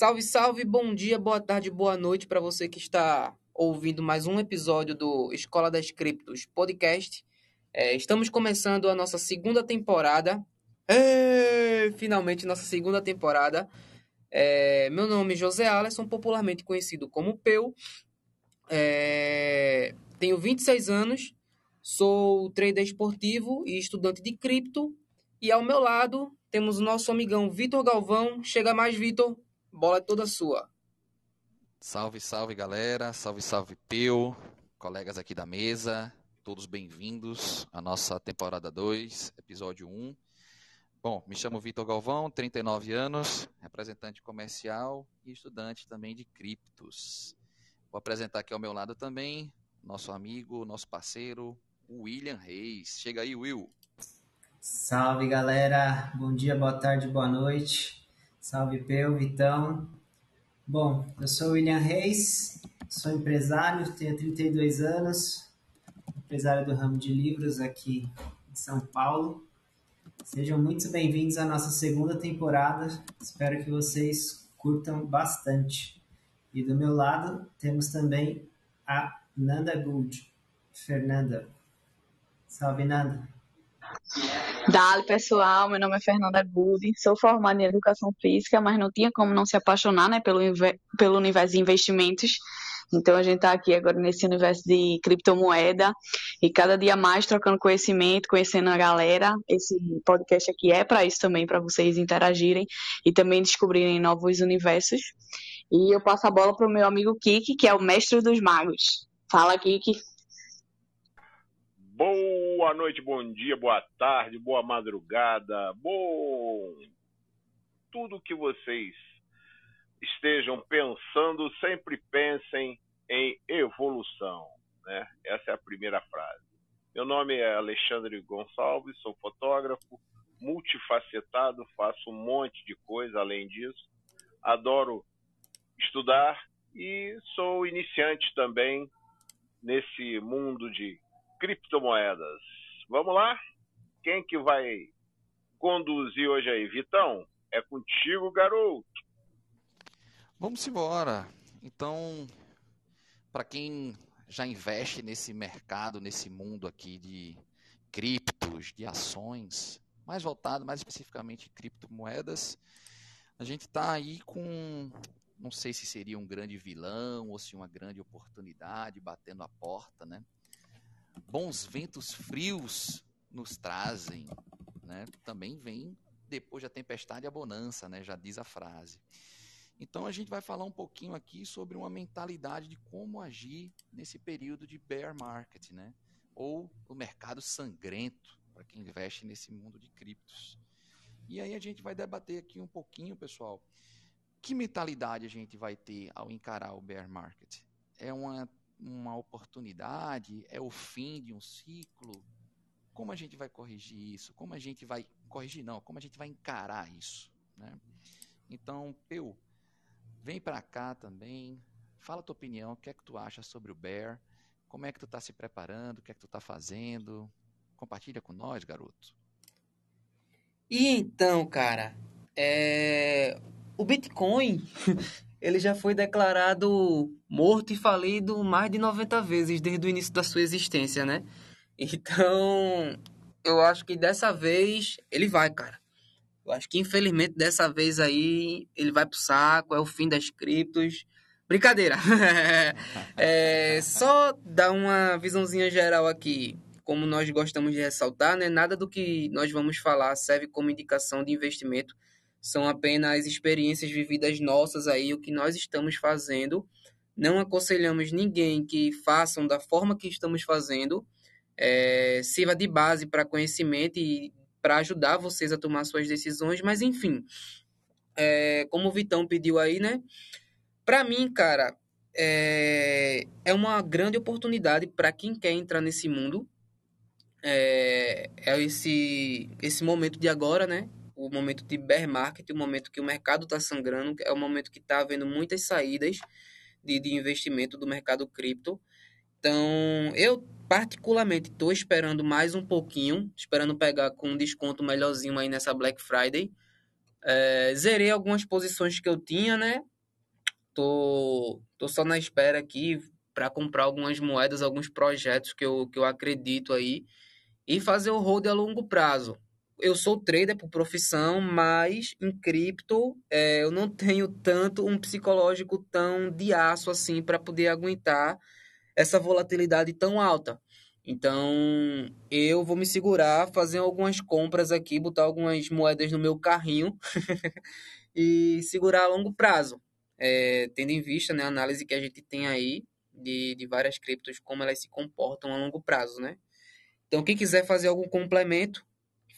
Salve, salve, bom dia, boa tarde, boa noite para você que está ouvindo mais um episódio do Escola das Criptos Podcast. É, estamos começando a nossa segunda temporada. É, finalmente, nossa segunda temporada. É, meu nome é José Alisson, popularmente conhecido como Peu. É, tenho 26 anos, sou trader esportivo e estudante de cripto. E ao meu lado temos o nosso amigão Vitor Galvão. Chega mais, Vitor. Bola é toda sua. Salve, salve, galera. Salve, salve, Peu. Colegas aqui da mesa. Todos bem-vindos à nossa temporada 2, episódio 1. Bom, me chamo Vitor Galvão, 39 anos, representante comercial e estudante também de criptos. Vou apresentar aqui ao meu lado também nosso amigo, nosso parceiro, William Reis. Chega aí, Will. Salve, galera. Bom dia, boa tarde, boa noite. Salve, Peu, Vitão. Bom, eu sou William Reis, sou empresário, tenho 32 anos, empresário do ramo de livros aqui em São Paulo. Sejam muito bem-vindos à nossa segunda temporada. Espero que vocês curtam bastante. E do meu lado temos também a Nanda Gould. Fernanda. Salve, Nanda. Dali, pessoal, meu nome é Fernanda Gould, sou formada em Educação Física, mas não tinha como não se apaixonar né, pelo, pelo universo de investimentos. Então a gente está aqui agora nesse universo de criptomoeda e cada dia mais trocando conhecimento, conhecendo a galera. Esse podcast aqui é para isso também, para vocês interagirem e também descobrirem novos universos. E eu passo a bola para o meu amigo Kiki, que é o mestre dos magos. Fala, Kiki. Boa noite, bom dia, boa tarde, boa madrugada, bom. Tudo que vocês estejam pensando, sempre pensem em evolução. Né? Essa é a primeira frase. Meu nome é Alexandre Gonçalves, sou fotógrafo, multifacetado, faço um monte de coisa além disso. Adoro estudar e sou iniciante também nesse mundo de criptomoedas. Vamos lá? Quem que vai conduzir hoje aí? Vitão, é contigo, garoto. Vamos embora. Então, para quem já investe nesse mercado, nesse mundo aqui de criptos, de ações, mais voltado mais especificamente criptomoedas, a gente está aí com, não sei se seria um grande vilão ou se uma grande oportunidade batendo a porta, né? Bons ventos frios nos trazem, né? Também vem depois da tempestade a bonança, né? Já diz a frase. Então a gente vai falar um pouquinho aqui sobre uma mentalidade de como agir nesse período de bear market, né? Ou o mercado sangrento para quem investe nesse mundo de criptos. E aí a gente vai debater aqui um pouquinho, pessoal, que mentalidade a gente vai ter ao encarar o bear market? É uma, uma oportunidade? É o fim de um ciclo? Como a gente vai corrigir isso? Como a gente vai corrigir não? Como a gente vai encarar isso, né? Então, eu Vem para cá também, fala tua opinião, o que é que tu acha sobre o Bear, como é que tu está se preparando, o que é que tu está fazendo, compartilha com nós, garoto. E então, cara, é... o Bitcoin, ele já foi declarado morto e falido mais de 90 vezes desde o início da sua existência, né? Então, eu acho que dessa vez ele vai, cara. Eu acho que infelizmente dessa vez aí ele vai pro saco, é o fim das criptos. Brincadeira. é, só dar uma visãozinha geral aqui. Como nós gostamos de ressaltar, né? nada do que nós vamos falar serve como indicação de investimento. São apenas experiências vividas nossas aí, o que nós estamos fazendo. Não aconselhamos ninguém que façam da forma que estamos fazendo. É, sirva de base para conhecimento e para ajudar vocês a tomar suas decisões, mas enfim, é, como o Vitão pediu aí, né? Para mim, cara, é, é uma grande oportunidade para quem quer entrar nesse mundo. É, é esse, esse momento de agora, né? O momento de bear market, o momento que o mercado está sangrando, é o momento que está havendo muitas saídas de, de investimento do mercado cripto. Então, eu particularmente estou esperando mais um pouquinho, esperando pegar com um desconto melhorzinho aí nessa Black Friday, É, zerei algumas posições que eu tinha, né? Tô, tô só na espera aqui para comprar algumas moedas, alguns projetos que eu, que eu acredito aí e fazer o hold a longo prazo. Eu sou trader por profissão, mas em cripto é, eu não tenho tanto um psicológico tão de aço assim para poder aguentar essa volatilidade tão alta. Então, eu vou me segurar, fazer algumas compras aqui, botar algumas moedas no meu carrinho e segurar a longo prazo. É, tendo em vista né, a análise que a gente tem aí de, de várias criptos, como elas se comportam a longo prazo, né? Então, quem quiser fazer algum complemento,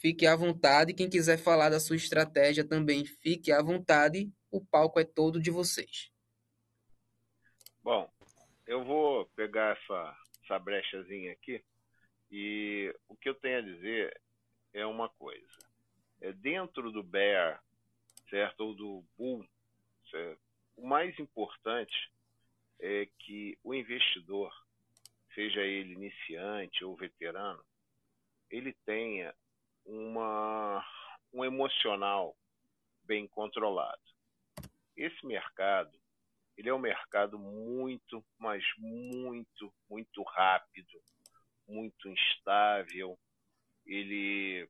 fique à vontade. Quem quiser falar da sua estratégia também, fique à vontade. O palco é todo de vocês. Bom, eu vou pegar essa, essa brechazinha aqui e o que eu tenho a dizer é uma coisa. É dentro do bear, certo, ou do bull, certo? o mais importante é que o investidor, seja ele iniciante ou veterano, ele tenha uma, um emocional bem controlado. Esse mercado, ele é um mercado muito, mas muito, muito rápido, muito instável. Ele,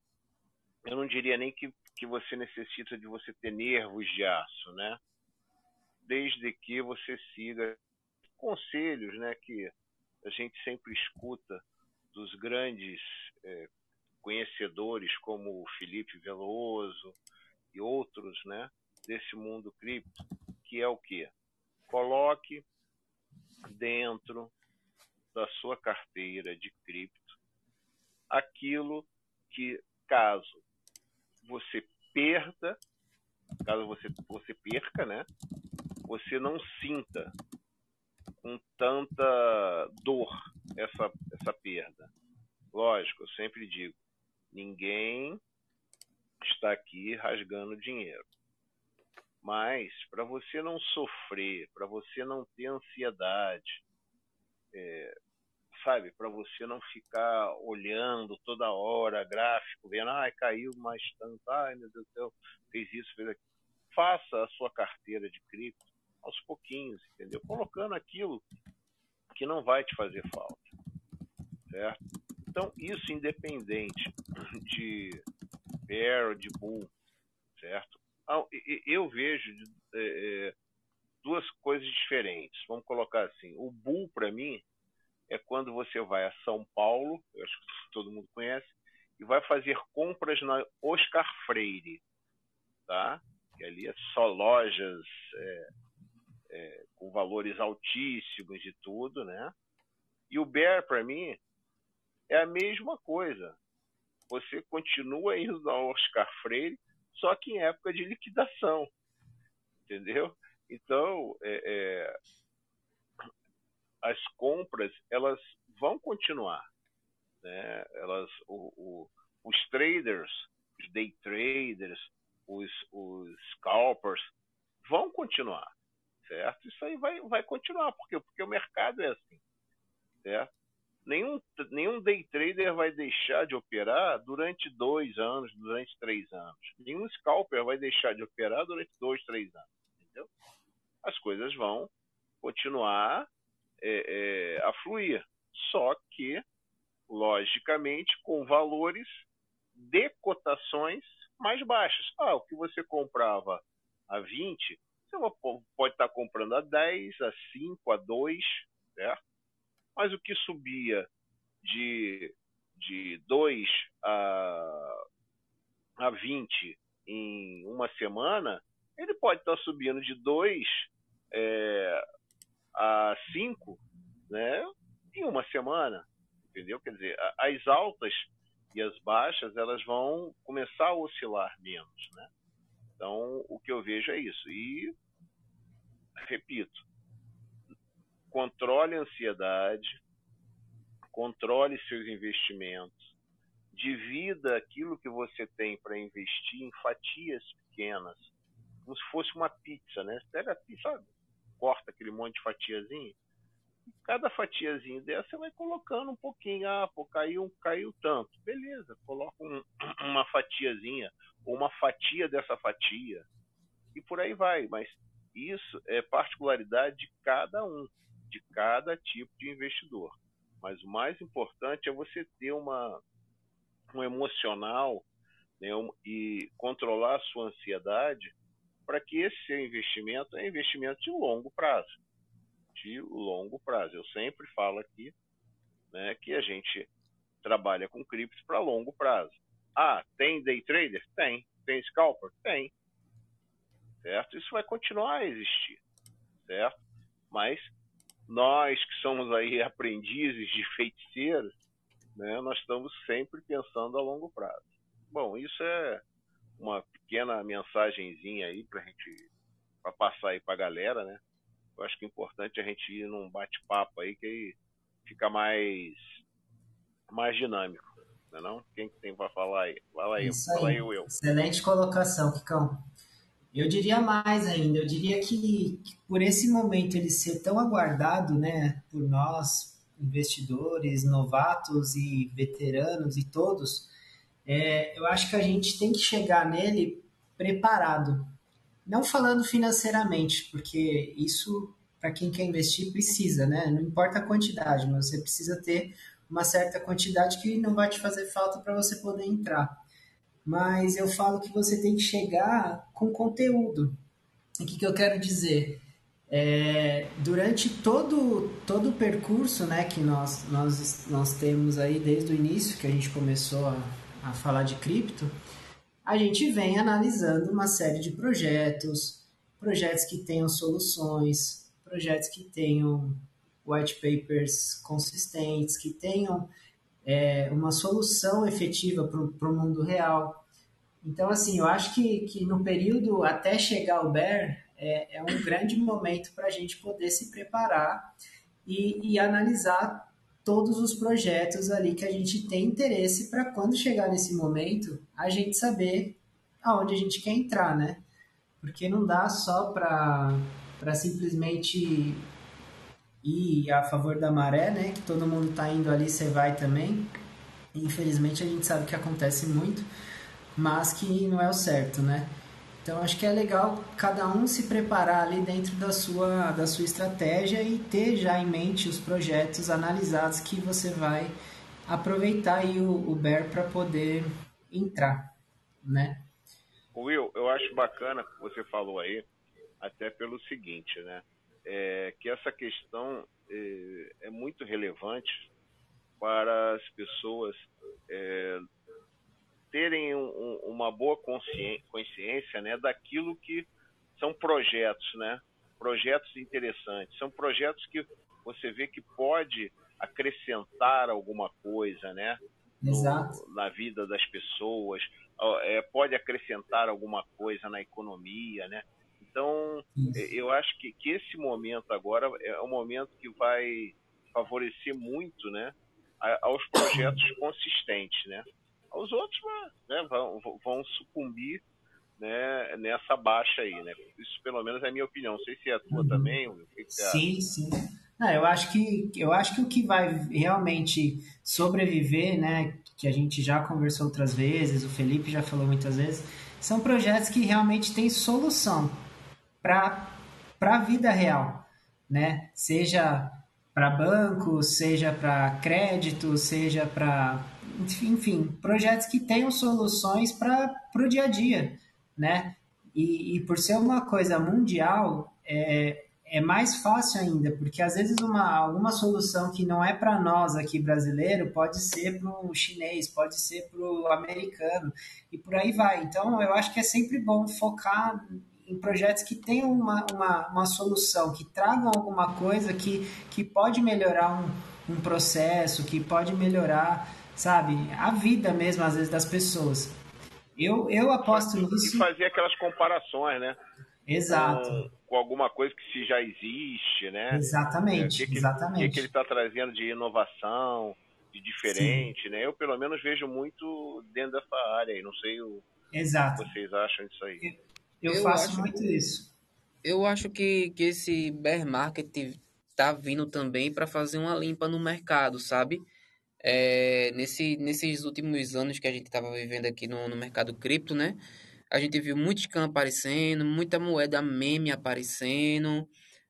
eu não diria nem que, que você necessita de você ter nervos de aço, né? Desde que você siga conselhos, né, que a gente sempre escuta dos grandes é, conhecedores como o Felipe Veloso e outros, né, desse mundo cripto, que é o que coloque dentro da sua carteira de cripto aquilo que caso você perda, caso você você perca, né, você não sinta com tanta dor essa, essa perda. Lógico, eu sempre digo, ninguém está aqui rasgando dinheiro. Mas para você não sofrer, para você não ter ansiedade, é, sabe, para você não ficar olhando toda hora gráfico, vendo, ai, caiu mais tanto, ai, meu Deus do céu, fez isso, fez aquilo. Faça a sua carteira de cripto aos pouquinhos, entendeu? Colocando aquilo que não vai te fazer falta, certo? Então, isso independente de bear de bull, certo? Ah, eu vejo é, é, duas coisas diferentes. Vamos colocar assim, o bull para mim é quando você vai a São Paulo, eu acho que todo mundo conhece, e vai fazer compras na Oscar Freire, tá? Que ali é só lojas é, é, com valores altíssimos e tudo, né? E o Bear, para mim, é a mesma coisa. Você continua indo ao Oscar Freire, só que em época de liquidação, entendeu? Então, é, é, as compras elas vão continuar, né? Elas, o, o, os traders, os day traders, os, os scalpers vão continuar certo? Isso aí vai, vai continuar, porque, porque o mercado é assim, certo? Nenhum, nenhum day trader vai deixar de operar durante dois anos, durante três anos. Nenhum scalper vai deixar de operar durante dois, três anos, entendeu? As coisas vão continuar é, é, a fluir, só que, logicamente, com valores de cotações mais baixas. Ah, o que você comprava a 20, você pode estar comprando a 10, a 5, a 2, certo? Mas o que subia de, de 2 a, a 20 em uma semana, ele pode estar subindo de 2 é, a 5 né, em uma semana. Entendeu? Quer dizer, as altas e as baixas elas vão começar a oscilar menos. Né? Então, o que eu vejo é isso. E repito, controle a ansiedade, controle seus investimentos, divida aquilo que você tem para investir em fatias pequenas, como se fosse uma pizza, né? Você pega a pizza, corta aquele monte de fatiazinha, cada fatiazinha dessa você vai colocando um pouquinho, ah, pô, caiu, caiu tanto, beleza, coloca um, uma fatiazinha, ou uma fatia dessa fatia, e por aí vai. Mas isso é particularidade de cada um, de cada tipo de investidor. Mas o mais importante é você ter uma, um emocional né, um, e controlar a sua ansiedade para que esse seu investimento é investimento de longo prazo. De longo prazo. Eu sempre falo aqui né, que a gente trabalha com criptos para longo prazo. Ah, tem day trader? Tem. Tem scalper? Tem. Certo? Isso vai continuar a existir. Certo? Mas nós que somos aí aprendizes de feiticeiros, né, nós estamos sempre pensando a longo prazo. Bom, isso é uma pequena mensagenzinha aí para gente para passar aí para a galera, né? Eu acho que é importante a gente ir num bate-papo aí que aí fica mais mais dinâmico, não é não? Quem tem para falar aí? Fala aí, Isso fala aí. aí, Will. Excelente colocação, Kikão. Eu diria mais ainda, eu diria que, que, por esse momento ele ser tão aguardado, né, por nós, investidores, novatos e veteranos e todos, é, eu acho que a gente tem que chegar nele preparado. Não falando financeiramente, porque isso, para quem quer investir, precisa, né? Não importa a quantidade, mas você precisa ter uma certa quantidade que não vai te fazer falta para você poder entrar. Mas eu falo que você tem que chegar com conteúdo. O que, que eu quero dizer? É, durante todo, todo o percurso né, que nós, nós, nós temos aí desde o início, que a gente começou a, a falar de cripto, a gente vem analisando uma série de projetos, projetos que tenham soluções, projetos que tenham white papers consistentes, que tenham é, uma solução efetiva para o mundo real. Então, assim, eu acho que, que no período até chegar o Bear, é, é um grande momento para a gente poder se preparar e, e, analisar todos os projetos ali que a gente tem interesse para quando chegar nesse momento, a gente saber aonde a gente quer entrar, né? Porque não dá só para simplesmente ir a favor da maré, né? Que todo mundo está indo ali, você vai também. Infelizmente a gente sabe que acontece muito, mas que não é o certo, né? Então acho que é legal cada um se preparar ali dentro da sua, da sua estratégia e ter já em mente os projetos analisados que você vai aproveitar aí o, o Bear para poder entrar, né? Will, eu acho bacana que você falou aí, até pelo seguinte, né? É, que essa questão é, é, muito relevante para as pessoas é, terem um, uma boa consciência, consciência né, daquilo que são projetos, né? Projetos interessantes. São projetos que você vê que pode acrescentar alguma coisa, né? No, na vida das pessoas, é, pode acrescentar alguma coisa na economia, né? Então, Isso. eu acho que, que esse momento agora é um momento que vai favorecer muito, né, aos projetos consistentes, né? Os outros né, vão, vão sucumbir né, nessa baixa aí, né? Isso pelo menos é a minha opinião. Não sei se é a tua uhum. também. O que sim, sim. Não, eu acho que eu acho que o que vai realmente sobreviver, né, que a gente já conversou outras vezes, o Felipe já falou muitas vezes, são projetos que realmente têm solução para a vida real, né? Seja para banco, seja para crédito, seja para enfim, projetos que tenham soluções para o dia a dia, né? E, e, por ser uma coisa mundial, é, é mais fácil ainda, porque às vezes uma, alguma solução que não é para nós aqui brasileiro pode ser para o chinês, pode ser para o americano, e por aí vai. Então, eu acho que é sempre bom focar em projetos que tenham uma, uma, uma solução, que tragam alguma coisa que, que pode melhorar um, um processo, que pode melhorar sabe? A vida mesmo, às vezes, das pessoas. Eu, eu aposto nisso. E fazer aquelas comparações, né? Exato. Com, com, alguma coisa que se já existe, né? Exatamente, é, que exatamente. O que, que ele está trazendo de inovação, de diferente, Sim. né? Eu, pelo menos, vejo muito dentro dessa área aí. Não sei o Exato. que vocês acham disso aí. Eu, eu faço acho, muito isso. Eu acho que, que esse bear market tá vindo também para fazer uma limpa no mercado, sabe? é, nesse, nesses últimos anos que a gente estava vivendo aqui no, no mercado cripto, né? A gente viu muito scam aparecendo, muita moeda meme aparecendo.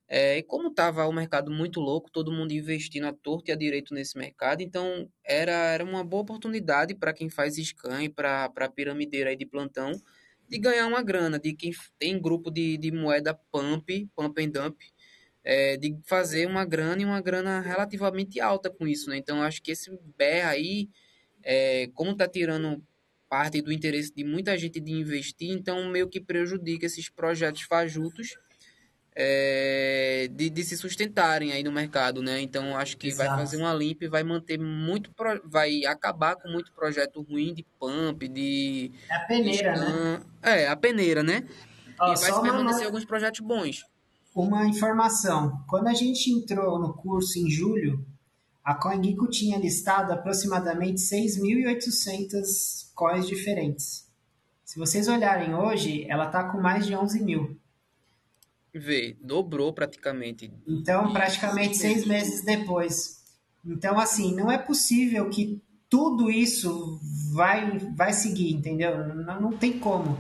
É, e como estava o mercado muito louco, todo mundo investindo à torto e à direito nesse mercado, então era, era uma boa oportunidade para quem faz scam e para a piramideira aí de plantão de ganhar uma grana, de quem tem grupo de, de moeda pump, pump and dump, é, de fazer uma grana e uma grana relativamente alta com isso, né? Então acho que esse BR aí, é, como está tirando parte do interesse de muita gente de investir, então meio que prejudica esses projetos fajutos é, de, de, se sustentarem aí no mercado, né? Então acho que Exato. vai fazer uma limpa e vai manter muito, pro, vai acabar com muito projeto ruim de pump, de é a peneira, de, né? É a peneira, né? Ó, e vai permanecer uma, alguns projetos bons. Uma informação: quando a gente entrou no curso em julho, a CoinGecko tinha listado aproximadamente 6.800 coins diferentes. Se vocês olharem hoje, ela está com mais de 11 mil. Vê, dobrou praticamente. Então, praticamente seis meses depois. Então, assim, não é possível que tudo isso vai, vai seguir, entendeu? Não, não tem como.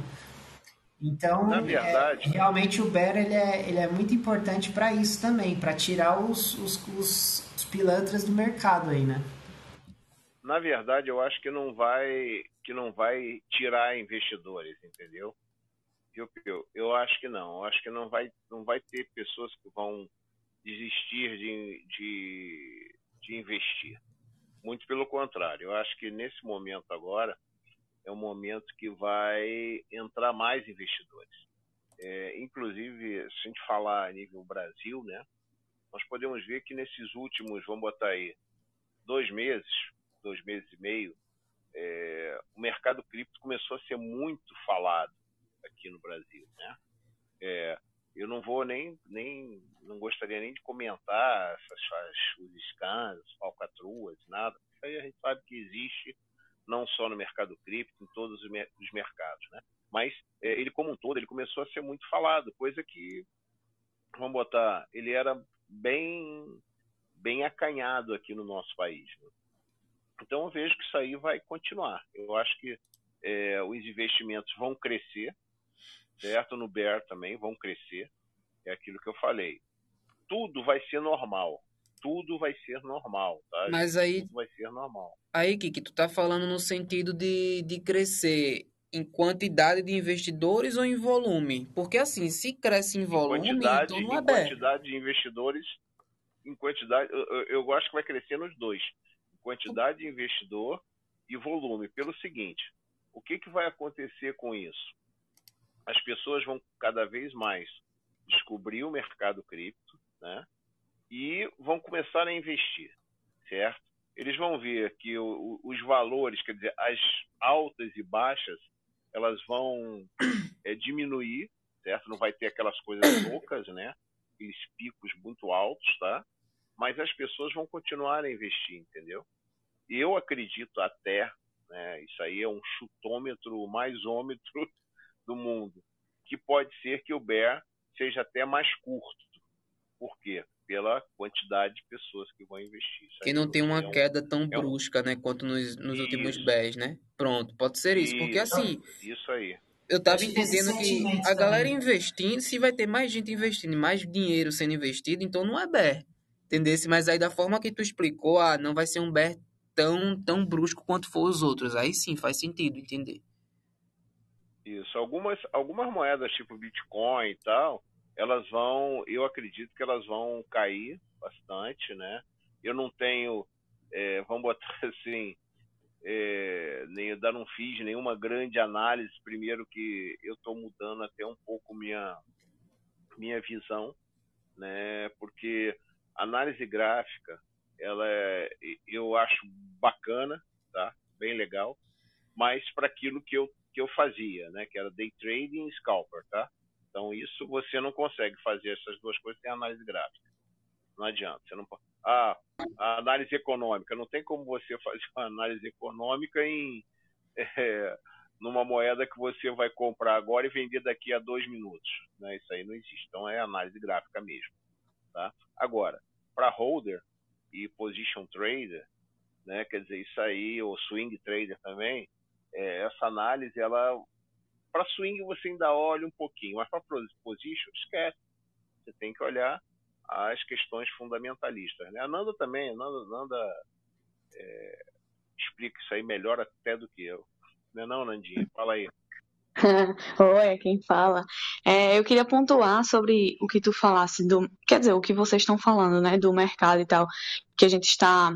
Então, Na verdade, é, realmente o Bear ele é, ele é muito importante para isso também, para tirar os, os, os, os pilantras do mercado aí, né? Na verdade, eu acho que não vai que não vai tirar investidores, entendeu? Viu, eu, eu acho que não. Eu acho que não vai, não vai ter pessoas que vão desistir de, de, de investir. Muito pelo contrário. Eu acho que nesse momento agora é um momento que vai entrar mais investidores. É, inclusive, se a gente falar a nível Brasil, né, nós podemos ver que nesses últimos, vamos botar aí, dois meses, dois meses e meio, é, o mercado cripto começou a ser muito falado aqui no Brasil, né? É, eu não vou nem, nem, não gostaria nem de comentar essas, as, os scans, falcatruas, nada. Isso aí a gente sabe que existe não só no mercado cripto, em todos os, os mercados, né? Mas é, ele como um todo, ele começou a ser muito falado, coisa que, vamos botar, ele era bem, bem acanhado aqui no nosso país. Né? Então eu vejo que isso aí vai continuar. Eu acho que é, os investimentos vão crescer, certo? No Bear também vão crescer. É aquilo que eu falei. Tudo vai ser normal. Tudo vai ser normal, tá? Mas aí. Tudo vai ser normal. Aí, Kiki, tu tá falando no sentido de, de crescer em quantidade de investidores ou em volume? Porque assim, se cresce em volume, em então não é Em quantidade de investidores, em quantidade, eu, eu, eu acho que vai crescer nos dois. Em quantidade de investidor e volume. Pelo seguinte, o que, que vai acontecer com isso? As pessoas vão cada vez mais descobrir o mercado cripto, né? E vão começar a investir, certo? Eles vão ver que o, os valores, quer dizer, as altas e baixas, elas vão é, diminuir, certo? Não vai ter aquelas coisas loucas, né? Aqueles picos muito altos, tá? Mas as pessoas vão continuar a investir, entendeu? Eu acredito até, né? Isso aí é um chutômetro, maisômetro do mundo, que pode ser que o bear seja até mais curto. Por quê? Pela quantidade de pessoas que vão investir. que não tem uma é um, queda tão é brusca, um... né, quanto nos, nos últimos bears, né? Pronto, pode ser isso, isso, porque assim... Isso aí. Eu tava entendendo que a galera investindo, se vai ter mais gente investindo, mais dinheiro sendo investido, então não é bear. Entendesse? Mas aí da forma que tu explicou, ah, não vai ser um bear tão, tão brusco quanto for os outros. Aí sim, faz sentido entender. Isso. Algumas, algumas moedas, tipo Bitcoin e tal, elas vão, eu acredito que elas vão cair bastante, né? Eu não tenho, é, vamos botar assim, é, nem, ainda não fiz nenhuma grande análise. Primeiro que eu estou mudando até um pouco minha, minha visão, né? Porque análise gráfica, ela é, eu acho bacana, tá? Bem legal, mas para aquilo que eu que eu fazia, né? Que era day trading e scalper, tá? Então isso você não consegue fazer essas duas coisas sem análise gráfica. Não adianta. Você não ah, a análise econômica não tem como você fazer uma análise econômica em é, numa moeda que você vai comprar agora e vender daqui a dois minutos. Né? Isso aí não existe. Então é análise gráfica mesmo. Tá? Agora, para holder e position trader, né? Quer dizer, isso aí, o swing trader também, é, essa análise, ela para swing você ainda olha um pouquinho, mas para position esquece. Você tem que olhar as questões fundamentalistas. Né? A Nanda também, a Nanda, Nanda é, explica isso aí melhor até do que eu. Não é não, Nandinha? Fala aí. Oi, é quem fala. É, eu queria pontuar sobre o que tu falasse do, quer dizer, o que vocês estão falando, né, do mercado e tal, que a gente está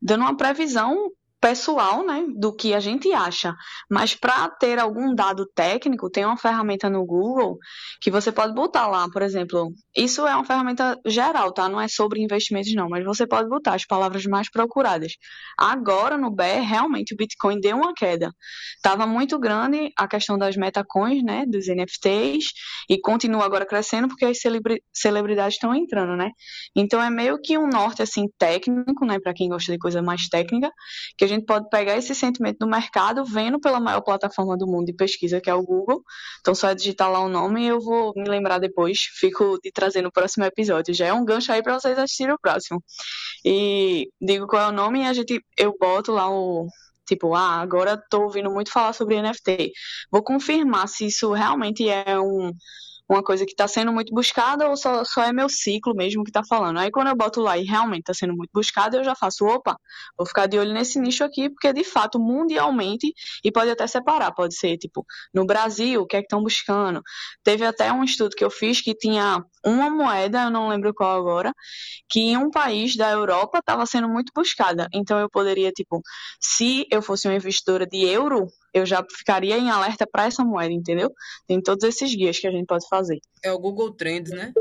dando uma previsão pessoal, né, do que a gente acha. Mas para ter algum dado técnico, tem uma ferramenta no Google que você pode botar lá, por exemplo. Isso é uma ferramenta geral, tá? Não é sobre investimentos não, mas você pode botar as palavras mais procuradas. Agora no BER, realmente o Bitcoin deu uma queda. Tava muito grande a questão das metacoins, né, dos NFTs e continua agora crescendo porque as celebridades estão entrando, né? Então é meio que um norte assim técnico, né, para quem gosta de coisa mais técnica, que a gente pode pegar esse sentimento do mercado vendo pela maior plataforma do mundo de pesquisa, que é o Google. Então, só é digitar lá o nome e eu vou me lembrar depois. Fico de trazer no próximo episódio. Já é um gancho aí para vocês assistirem o próximo. E digo qual é o nome e a gente, eu boto lá o, Tipo, ah, agora tô ouvindo muito falar sobre NFT. Vou confirmar se isso realmente é um, uma coisa que está sendo muito buscada ou só, só é meu ciclo mesmo que está falando. Aí quando eu boto lá e realmente está sendo muito buscado, eu já faço, opa, vou ficar de olho nesse nicho aqui, porque de fato, mundialmente, e pode até separar, pode ser tipo, no Brasil, o que é que estão buscando. Teve até um estudo que eu fiz que tinha uma moeda, eu não lembro qual agora, que em um país da Europa estava sendo muito buscada. Então eu poderia, tipo, se eu fosse uma investidora de euro, eu já ficaria em alerta para essa moeda, entendeu? Tem todos esses guias que a gente pode fazer. É o Google Trends, né?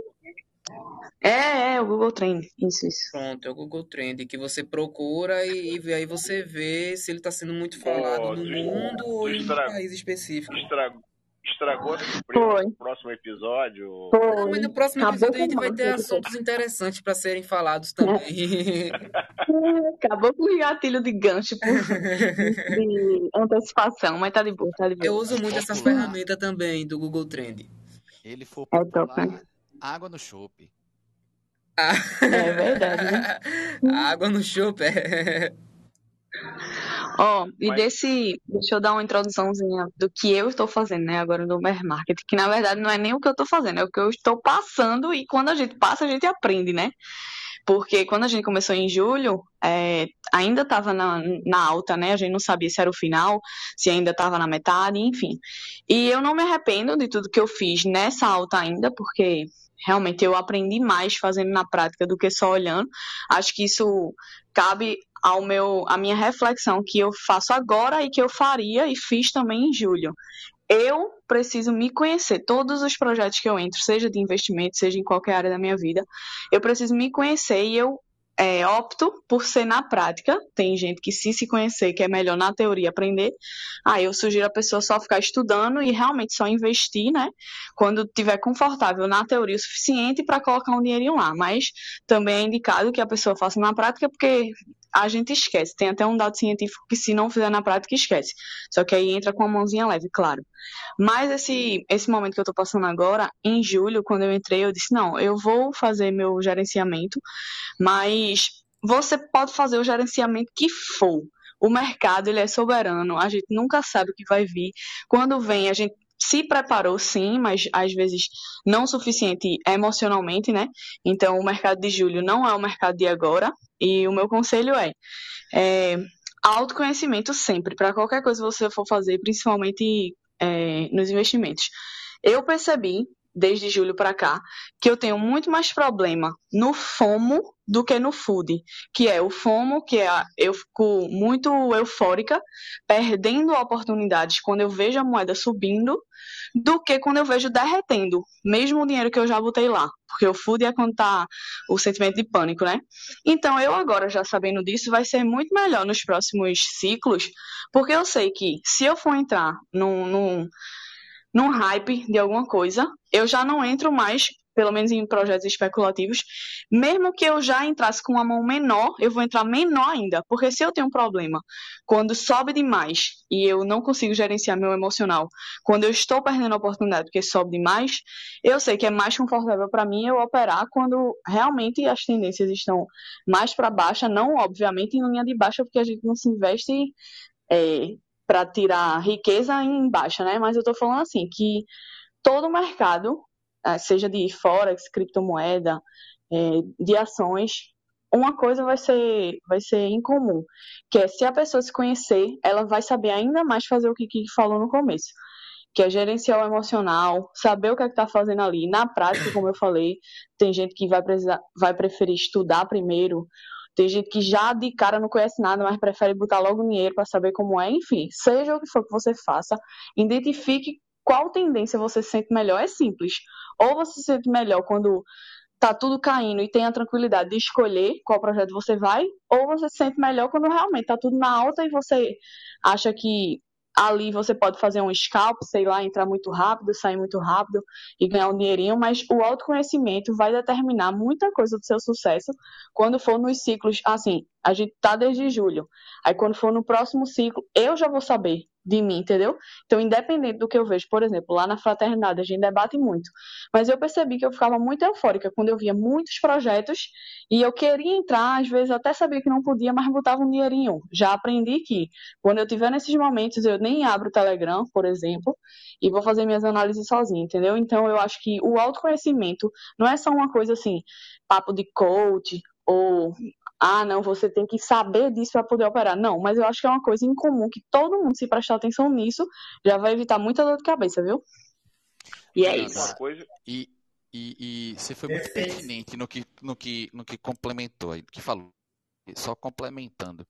É, é o Google Trend, isso, isso. Pronto, é o Google Trend, que você procura e, e aí você vê se ele está sendo muito falado oh, no mundo ou em um país específico. Estragou, estragou a surpresa no próximo episódio. Foi. Não, mas no próximo Acabou episódio a gente vai ter assuntos interessantes para serem falados também. Acabou com o gatilho de gancho por, de antecipação, mas tá de boa, tá de boa. Eu uso muito essas ferramentas também do Google Trend. Ele for é top, né? água no chope. Ah. É verdade, né? água no chope, é. Ó, oh, e Mas... desse. Deixa eu dar uma introduçãozinha do que eu estou fazendo, né, agora no Bear Market, que na verdade não é nem o que eu estou fazendo, é o que eu estou passando, e quando a gente passa, a gente aprende, né? Porque quando a gente começou em julho, é, ainda estava na, na alta, né? A gente não sabia se era o final, se ainda estava na metade, enfim. E eu não me arrependo de tudo que eu fiz nessa alta ainda, porque realmente eu aprendi mais fazendo na prática do que só olhando. Acho que isso cabe ao meu, a minha reflexão que eu faço agora e que eu faria e fiz também em julho. Eu preciso me conhecer. Todos os projetos que eu entro, seja de investimento, seja em qualquer área da minha vida, eu preciso me conhecer e eu é, opto por ser na prática. Tem gente que se se conhecer, que é melhor na teoria aprender. Aí eu sugiro a pessoa só ficar estudando e realmente só investir, né? Quando tiver confortável na teoria o suficiente para colocar um dinheirinho lá. Mas também é indicado que a pessoa faça na prática, porque a gente esquece. Tem até um dado científico que se não fizer na prática, esquece. Só que aí entra com a mãozinha leve, claro. Mas esse, esse momento que eu estou passando agora, em julho, quando eu entrei, eu disse, não, eu vou fazer meu gerenciamento, mas você pode fazer o gerenciamento que for. O mercado ele é soberano, a gente nunca sabe o que vai vir. Quando vem, a gente se preparou sim, mas às vezes não o suficiente emocionalmente, né? Então o mercado de julho não é o mercado de agora. E o meu conselho é, é autoconhecimento sempre, para qualquer coisa que você for fazer, principalmente é, nos investimentos. Eu percebi desde julho para cá, que eu tenho muito mais problema no FOMO do que no food, que é o FOMO, que é a, eu fico muito eufórica, perdendo oportunidades quando eu vejo a moeda subindo, do que quando eu vejo derretendo, mesmo o dinheiro que eu já botei lá, porque o food é quando tá o sentimento de pânico, né? Então eu agora já sabendo disso vai ser muito melhor nos próximos ciclos, porque eu sei que se eu for entrar num, num num hype de alguma coisa, eu já não entro mais pelo menos em projetos especulativos, mesmo que eu já entrasse com uma mão menor, eu vou entrar menor ainda, porque se eu tenho um problema, quando sobe demais e eu não consigo gerenciar meu emocional, quando eu estou perdendo a oportunidade porque sobe demais, eu sei que é mais confortável para mim eu operar quando realmente as tendências estão mais para baixa, não obviamente em linha de baixa, porque a gente não se investe é, para tirar riqueza em baixa, né? Mas eu estou falando assim que todo mercado é, seja de forex, criptomoeda, é, de ações, uma coisa vai ser, vai ser incomum, que é se a pessoa se conhecer, ela vai saber ainda mais fazer o que Kiki falou no começo, que é gerenciar o emocional, saber o que é que está fazendo ali. Na prática, como eu falei, tem gente que vai, precisar, vai preferir estudar primeiro, tem gente que já de cara não conhece nada, mas prefere botar logo dinheiro para saber como é. Enfim, seja o que for que você faça, identifique qual tendência você se sente melhor. É simples. Ou você se sente melhor quando tá tudo caindo e tem a tranquilidade de escolher qual projeto você vai, ou você se sente melhor quando realmente tá tudo na alta e você acha que ali você pode fazer um scalp, sei lá, entrar muito rápido, sair muito rápido e ganhar um dinheirinho, mas o autoconhecimento vai determinar muita coisa do seu sucesso quando for nos ciclos, assim, a gente tá desde julho. Aí quando for no próximo ciclo, eu já vou saber de mim, entendeu? Então, independente do que eu vejo, por exemplo, lá na fraternidade a gente debate muito, mas eu percebi que eu ficava muito eufórica quando eu via muitos projetos e eu queria entrar, às vezes até sabia que não podia, mas botava um dinheirinho. Já aprendi que quando eu tiver nesses momentos, eu nem abro o Telegram, por exemplo, e vou fazer minhas análises sozinha, entendeu? Então, eu acho que o autoconhecimento não é só uma coisa assim, papo de coach ou ah, não, você tem que saber disso para poder operar. Não, mas eu acho que é uma coisa incomum que todo mundo, se prestar atenção nisso, já vai evitar muita dor de cabeça, viu? E é isso. Coisa... E, e, e você foi muito pertinente no que, no que, no que complementou aí, que falou. Só complementando.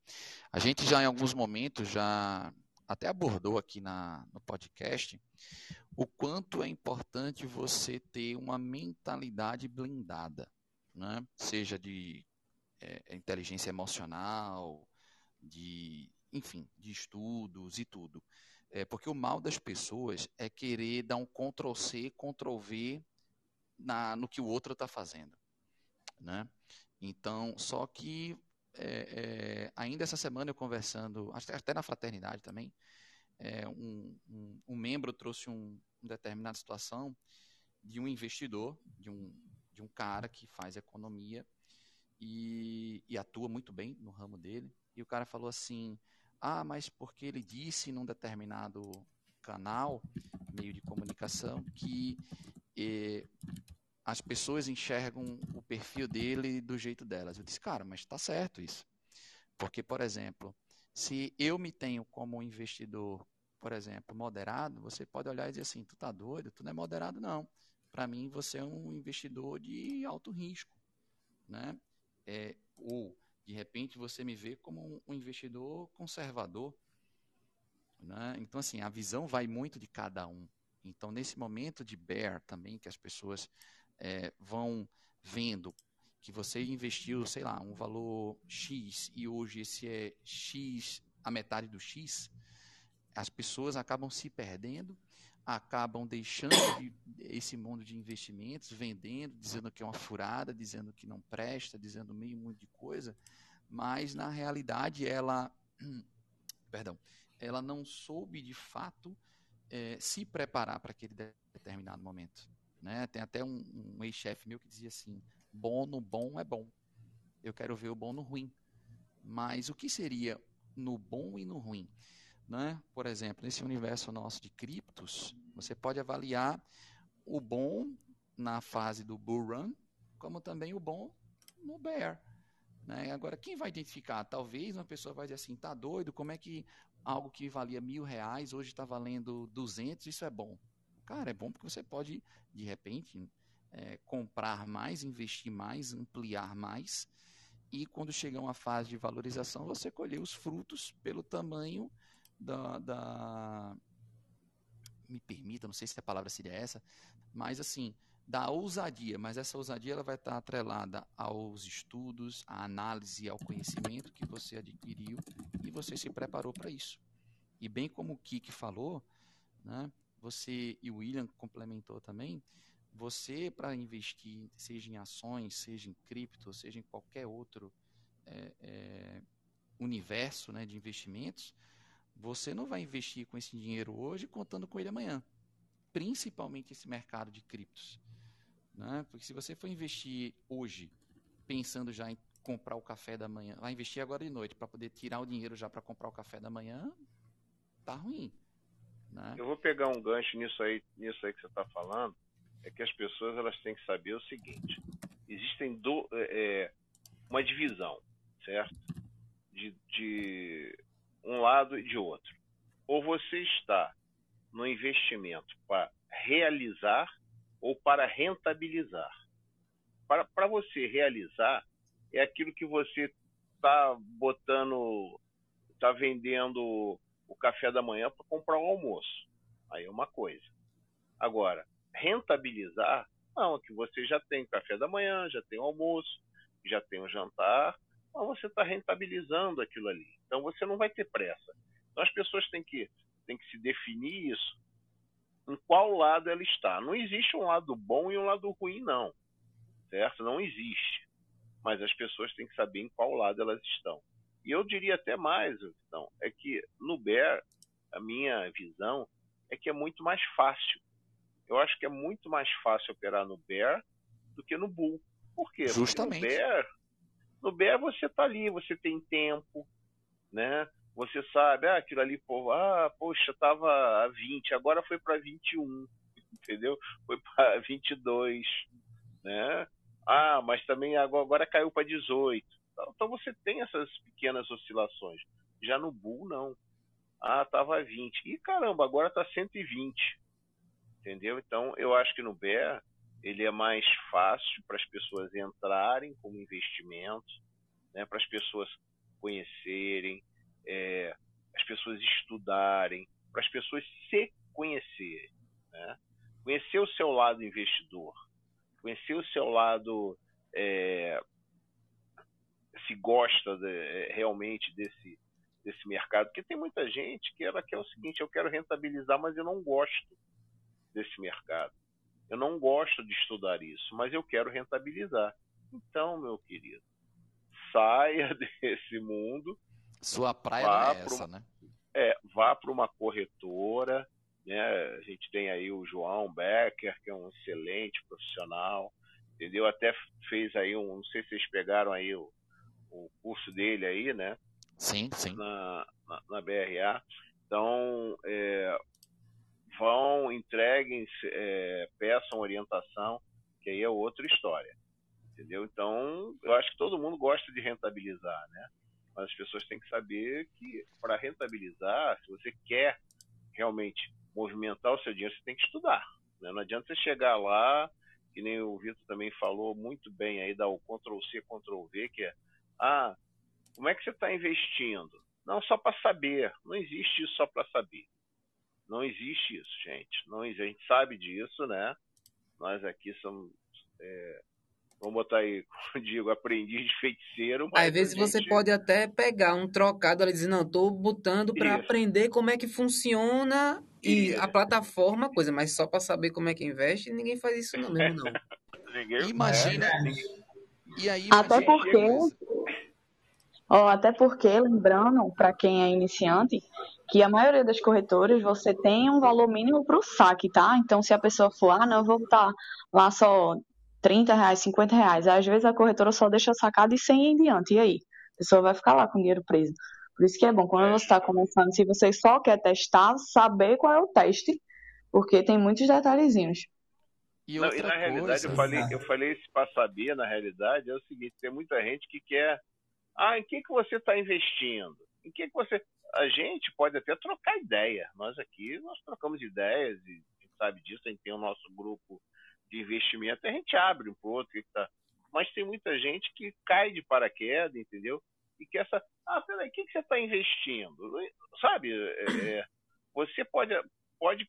A gente já em alguns momentos já até abordou aqui na, no podcast o quanto é importante você ter uma mentalidade blindada, né? seja de é, é, inteligência emocional, de, enfim, de estudos e tudo. É, porque o mal das pessoas é querer dar um Ctrl C, Ctrl V na, no que o outro está fazendo. Né? Então, só que é, é, ainda essa semana eu conversando, até na fraternidade também, é, um, um, um, membro trouxe um, uma determinada situação de um investidor, de um, de um cara que faz economia e, e atua muito bem no ramo dele. E o cara falou assim: ah, mas porque ele disse num determinado canal, meio de comunicação, que eh, as pessoas enxergam o perfil dele do jeito delas. Eu disse, cara, mas está certo isso. Porque, por exemplo, se eu me tenho como investidor, por exemplo, moderado, você pode olhar e dizer assim, tu tá doido? Tu não é moderado, não. Para mim, você é um investidor de alto risco. Né? É, ou de repente você me vê como um, investidor conservador. Né? Então, assim, a visão vai muito de cada um. Então, nesse momento de bear também, que as pessoas é, vão vendo que você investiu, sei lá, um valor X e hoje esse é X, a metade do X, as pessoas acabam se perdendo acabam deixando de, esse mundo de investimentos, vendendo, dizendo que é uma furada, dizendo que não presta, dizendo meio muito de coisa, mas na realidade ela, perdão, ela não soube de fato é, se preparar para aquele determinado momento. Né? Tem até um, um ex-chefe meu que dizia assim: bom no bom é bom. Eu quero ver o bom no ruim. Mas o que seria no bom e no ruim? Né? Por exemplo, nesse universo nosso de criptos, você pode avaliar o bom na fase do bull run, como também o bom no bear. Né? Agora, quem vai identificar? Talvez uma pessoa vai dizer assim, tá doido, como é que algo que valia mil reais hoje está valendo 200, isso é bom. Cara, é bom porque você pode, de repente, é, comprar mais, investir mais, ampliar mais, e quando chegar uma fase de valorização, você colher os frutos pelo tamanho da, da, me permita, não sei se a palavra seria essa, mas assim, da ousadia, mas essa ousadia ela vai estar atrelada aos estudos, à análise, ao conhecimento que você adquiriu e você se preparou para isso. E bem como o Kiki falou, né, você e o William complementou também, você para investir, seja em ações, seja em cripto, seja em qualquer outro é, é, universo né, de investimentos, você não vai investir com esse dinheiro hoje contando com ele amanhã. Principalmente esse mercado de criptos. Né? Porque se você for investir hoje, pensando já em comprar o café da manhã, vai investir agora de noite para poder tirar o dinheiro já para comprar o café da manhã, tá ruim. Né? Eu vou pegar um gancho nisso aí, nisso aí que você está falando, é que as pessoas elas têm que saber o seguinte: existem do, é, é uma divisão, certo? De, de um lado e de outro. Ou você está no investimento para realizar ou para rentabilizar. Para, para você realizar, é aquilo que você está botando, está vendendo o café da manhã para comprar o almoço. Aí é uma coisa. Agora, rentabilizar, não, que você já tem café da manhã, já tem almoço, já tem o jantar, mas você está rentabilizando aquilo ali. Então você não vai ter pressa. Então as pessoas têm que, têm que se definir isso, em qual lado ela está. Não existe um lado bom e um lado ruim, não. Certo? Não existe. Mas as pessoas têm que saber em qual lado elas estão. E eu diria até mais, então, é que no Bear, a minha visão é que é muito mais fácil. Eu acho que é muito mais fácil operar no Bear do que no Bull. Por quê? Justamente. Porque no Bear, no Bear você está ali, você tem tempo, né? Você sabe, ah, aquilo ali, pô, ah, poxa, tava a 20, agora foi para 21, entendeu? Foi para 22, né? Ah, mas também agora, caiu para 18. Então você tem essas pequenas oscilações. Já no Bull, não. Ah, tava 20. E caramba, agora tá 120. Entendeu? Então eu acho que no Bear ele é mais fácil para as pessoas entrarem como investimento, né, para as pessoas conhecerem, é, as pessoas estudarem, para as pessoas se conhecerem. Né? Conhecer o seu lado investidor, conhecer o seu lado é, se gosta de, é, realmente desse, desse mercado. Porque tem muita gente que ela quer o seguinte: eu quero rentabilizar, mas eu não gosto desse mercado. Eu não gosto de estudar isso, mas eu quero rentabilizar. Então, meu querido, saia desse mundo. Sua praia não é essa, né? É, vá para uma corretora. Né? A gente tem aí o João Becker, que é um excelente profissional, entendeu? Até fez aí um, não sei se vocês pegaram aí o, o curso dele aí, né? Sim, sim. Na, na, na BRA. Então, é, vão, entreguem, é, peçam orientação, que aí é outra história. Entendeu? Então, eu acho que todo mundo gosta de rentabilizar, né? Mas as pessoas têm que saber que para rentabilizar, se você quer realmente movimentar o seu dinheiro, você tem que estudar. Né? Não adianta você chegar lá, que nem o Vitor também falou muito bem aí, dar o Ctrl C, Ctrl V, que é ah, como é que você está investindo? Não, só para saber. Não existe isso só para saber. Não existe isso, gente. Não, a gente sabe disso, né? Nós aqui somos. É, vamos botar aí, como digo, aprendiz de feiticeiro. Às vezes gente... você pode até pegar um trocado ali e dizer, não, estou botando para aprender como é que funciona e isso. a plataforma, coisa, mas só para saber como é que investe, ninguém faz isso não mesmo, não. Imagina. É, e aí, até porque. Ó, até porque, lembrando, para quem é iniciante, que a maioria das corretoras você tem um valor mínimo para o saque, tá? Então, se a pessoa for, ah, não, eu vou botar lá só 30 reais, 50 reais, às vezes a corretora só deixa sacar de 100 em diante, e aí? A pessoa vai ficar lá com o dinheiro preso. Por isso que é bom, quando você está começando, se você só quer testar, saber qual é o teste, porque tem muitos detalhezinhos. E, Não, e na coisa... realidade, eu falei, eu falei isso para saber, na realidade, é o seguinte, tem muita gente que quer ah, em que, que você está investindo? Em que, você. A gente pode até trocar ideia. Nós aqui, nós trocamos ideias e a gente sabe disso, a gente tem o nosso grupo de investimento, a gente abre um pro outro. Que tá... Mas tem muita gente que cai de paraquedas, entendeu? E que essa. Ah, peraí, o que, que você está investindo? Sabe? É, é, você pode, pode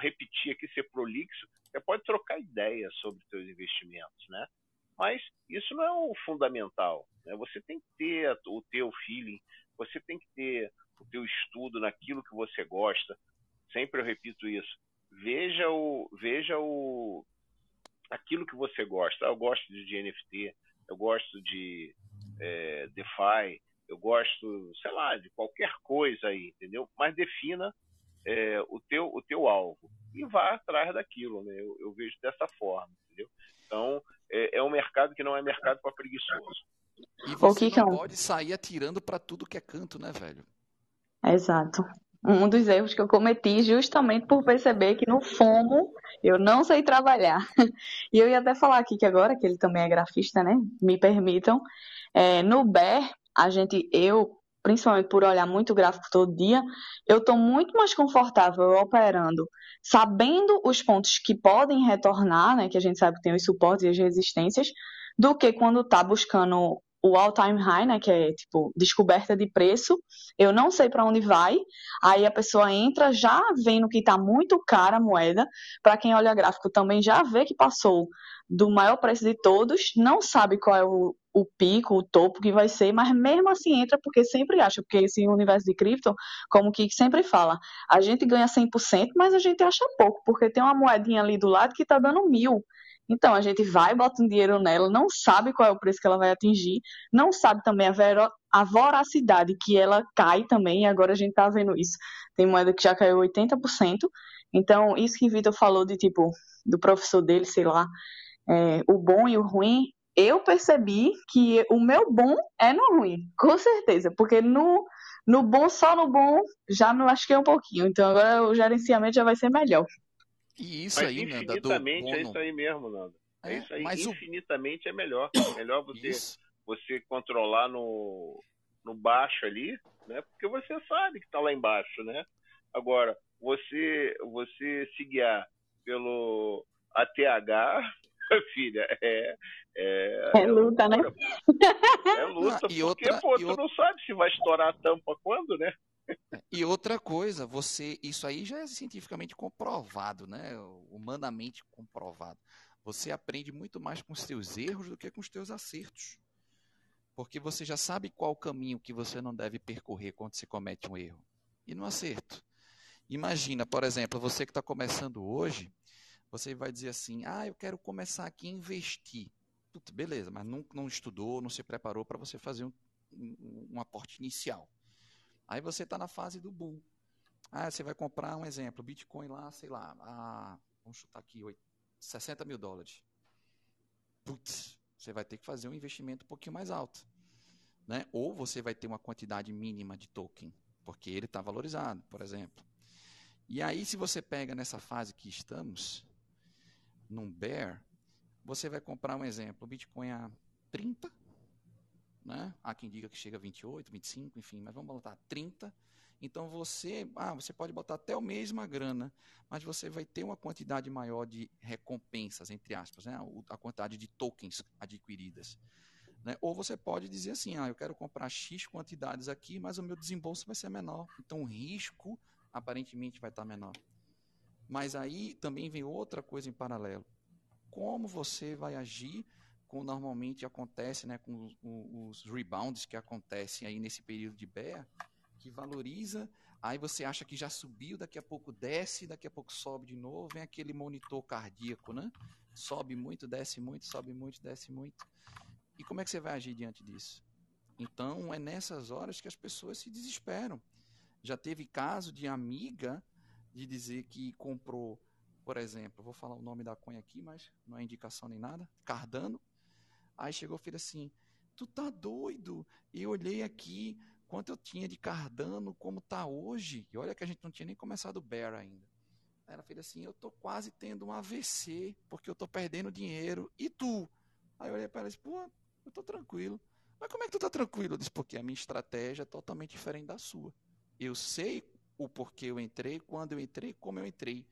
repetir aqui, ser prolixo, você pode trocar ideias sobre seus investimentos, né? Mas isso não é o fundamental. Né? Você tem que ter o teu feeling, você tem que ter o teu estudo naquilo que você gosta. Sempre eu repito isso. Veja o, veja o, aquilo que você gosta. Eu gosto de NFT, eu gosto de é, DeFi, eu gosto, sei lá, de qualquer coisa aí, entendeu? Mas defina é, o, teu, o teu alvo e vá atrás daquilo, né? Eu, eu vejo dessa forma, entendeu? Então, é, é, um mercado que não é mercado para preguiçoso. E você não pode sair atirando para tudo que é canto, né, velho? Exato. Um dos erros que eu cometi justamente por perceber que no FOMO eu não sei trabalhar. E eu ia até falar aqui que agora, que ele também é grafista, né? Me permitam. É, no BER, a gente, eu, principalmente por olhar muito gráfico todo dia, eu estou muito mais confortável operando, sabendo os pontos que podem retornar, né? Que a gente sabe que tem os suportes e as resistências, do que quando está buscando o all-time high, né, que é tipo descoberta de preço. Eu não sei para onde vai. Aí a pessoa entra já vendo que está muito cara a moeda. Para quem olha gráfico também já vê que passou do maior preço de todos, não sabe qual é o, o pico, o topo que vai ser, mas mesmo assim entra porque sempre acha, porque esse universo de cripto, como Kik sempre fala, a gente ganha 100%, mas a gente acha pouco, porque tem uma moedinha ali do lado que está dando mil. Então, a gente vai, bota um dinheiro nela, não sabe qual é o preço que ela vai atingir, não sabe também a, vero, a voracidade que ela cai também, e agora a gente está vendo isso. Tem moeda que já caiu 80%. Então, isso que o Vitor falou de tipo, do professor dele, sei lá, é, o bom e o ruim, eu percebi que o meu bom é no ruim, com certeza, porque no, no bom, só no bom, já me lasquei um pouquinho. Então agora o gerenciamento já vai ser melhor. E isso mas aí, Nanda, infinitamente é isso aí mesmo, Nanda. É, é isso aí, mas infinitamente o... é melhor. É melhor você, você controlar no, no baixo ali, né? Porque você sabe que está lá embaixo, né? Agora, você, você se guiar pelo ATH, filha, é. É, é luta, né? É luta, ah, porque, outra, pô, tu outra... não sabe se vai estourar a tampa quando, né? E outra coisa, você, isso aí já é cientificamente comprovado, né? Humanamente comprovado. Você aprende muito mais com os seus erros do que com os seus acertos. Porque você já sabe qual caminho que você não deve percorrer quando você comete um erro. E no acerto. Imagina, por exemplo, você que está começando hoje, você vai dizer assim: ah, eu quero começar aqui a investir. Puta, beleza, mas não, não estudou, não se preparou para você fazer um, um, um aporte inicial. Aí você está na fase do bull. Ah, você vai comprar um exemplo, Bitcoin lá, sei lá, a, vamos chutar aqui, 60 mil dólares. Putz, você vai ter que fazer um investimento um pouquinho mais alto. Né? Ou você vai ter uma quantidade mínima de token, porque ele está valorizado, por exemplo. E aí, se você pega nessa fase que estamos, num bear, você vai comprar um exemplo, Bitcoin a 30, né? Há quem diga que chega a 28, 25, enfim, mas vamos botar 30. Então você, ah, você pode botar até o mesma grana, mas você vai ter uma quantidade maior de recompensas, entre aspas, né? a quantidade de tokens adquiridas. Né? Ou você pode dizer assim, ah, eu quero comprar X quantidades aqui, mas o meu desembolso vai ser menor. Então o risco aparentemente vai estar menor. Mas aí também vem outra coisa em paralelo. Como você vai agir como normalmente acontece né, com os, rebounds que acontecem aí nesse período de bear, que valoriza, aí você acha que já subiu, daqui a pouco desce, daqui a pouco sobe de novo, vem aquele monitor cardíaco, né? Sobe muito, desce muito, sobe muito, desce muito. E como é que você vai agir diante disso? Então, é nessas horas que as pessoas se desesperam. Já teve caso de amiga de dizer que comprou, por exemplo, vou falar o nome da coin aqui, mas não é indicação nem nada, Cardano, Aí chegou o filho assim: Tu tá doido? Eu olhei aqui quanto eu tinha de Cardano, como tá hoje. E olha que a gente não tinha nem começado o Bear ainda. Aí ela fez assim: Eu tô quase tendo um AVC, porque eu tô perdendo dinheiro. E tu? Aí eu olhei para ela e disse: Pô, eu tô tranquilo. Mas como é que tu tá tranquilo? Eu disse: Porque a minha estratégia é totalmente diferente da sua. Eu sei o porquê eu entrei, quando eu entrei, como eu entrei.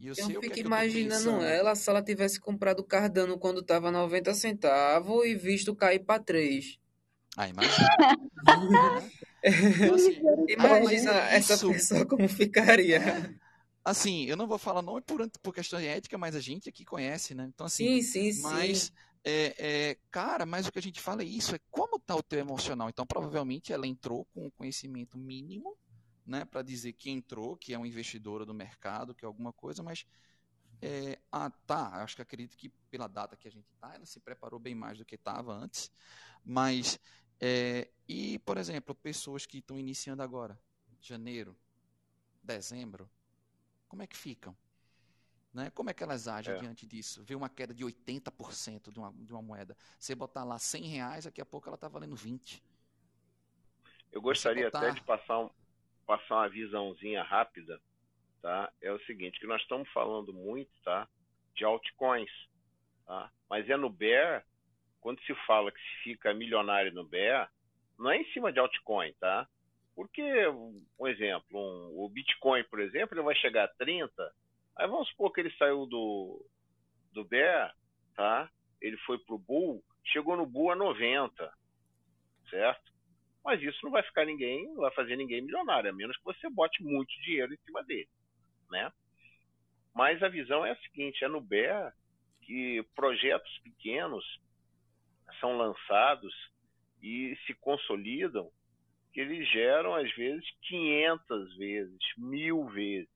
E eu, eu sei fico que é imaginando ela se ela tivesse comprado o Cardano quando estava 90 centavos e visto cair para 3. Ah, imagina. então, assim, imagina essa isso... pessoa como ficaria. É. Assim, eu não vou falar nome por, por questão de ética, mas a gente aqui conhece, né? Então, assim, sim, sim, mas, sim. É, é, cara, mas o que a gente fala é isso, é como tá o teu emocional. Então, provavelmente ela entrou com um conhecimento mínimo, né, para dizer que entrou, que é uma investidora do mercado, que é alguma coisa, mas é, ah, tá, acho que acredito que pela data que a gente está, ela se preparou bem mais do que estava antes, mas, é, e, por exemplo, pessoas que estão iniciando agora, janeiro, dezembro, como é que ficam? Né? Como é que elas agem é. diante disso? Vê uma queda de 80% de uma, de uma moeda. Você botar lá 100 reais, daqui a pouco ela está valendo 20. Eu gostaria botar... até de passar, um, passar uma visãozinha rápida tá? É o seguinte, que nós estamos falando muito, tá? De altcoins, tá? Mas é no Bear, quando se fala que se fica milionário no Bear, não é em cima de altcoin, tá? Porque, um exemplo, um, o Bitcoin, por exemplo, ele vai chegar a 30, aí vamos supor que ele saiu do, do Bear, tá? Ele foi pro Bull, chegou no Bull a 90, certo? Mas isso não vai ficar ninguém, não vai fazer ninguém milionário, a menos que você bote muito dinheiro em cima dele né? Mas a visão é a seguinte, é no BEA que projetos pequenos são lançados e se consolidam, que eles geram às vezes 500 vezes, mil vezes,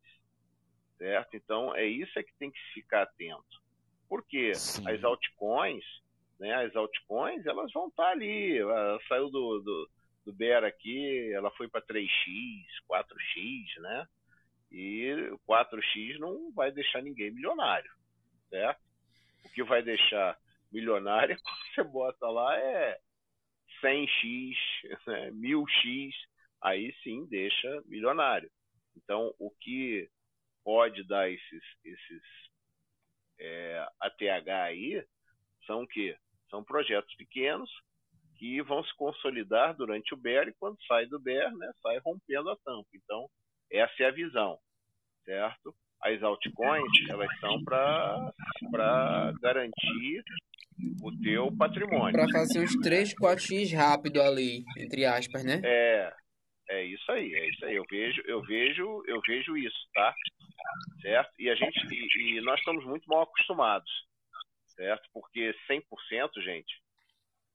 certo? Então é isso é que tem que ficar atento, porque Sim. as altcoins, né? As altcoins elas vão estar ali, ela saiu do, do, do Bear aqui, ela foi para 3x, 4x, né? E 4x não vai deixar ninguém milionário, certo? O que vai deixar milionário você bota lá é 100x, né, 1000x, aí sim deixa milionário. Então, o que pode dar esses, esses é, ATH aí são o quê? São projetos pequenos que vão se consolidar durante o BER e quando sai do BER, né, sai rompendo a tampa. Então, essa é a visão, certo? As altcoins, elas são para garantir o teu patrimônio. Para fazer uns 3, 4x rápido ali, entre aspas, né? É, é isso aí, é isso aí. Eu vejo, eu vejo, eu vejo isso, tá? Certo? E a gente e, e nós estamos muito mal acostumados, certo? Porque 100%, gente,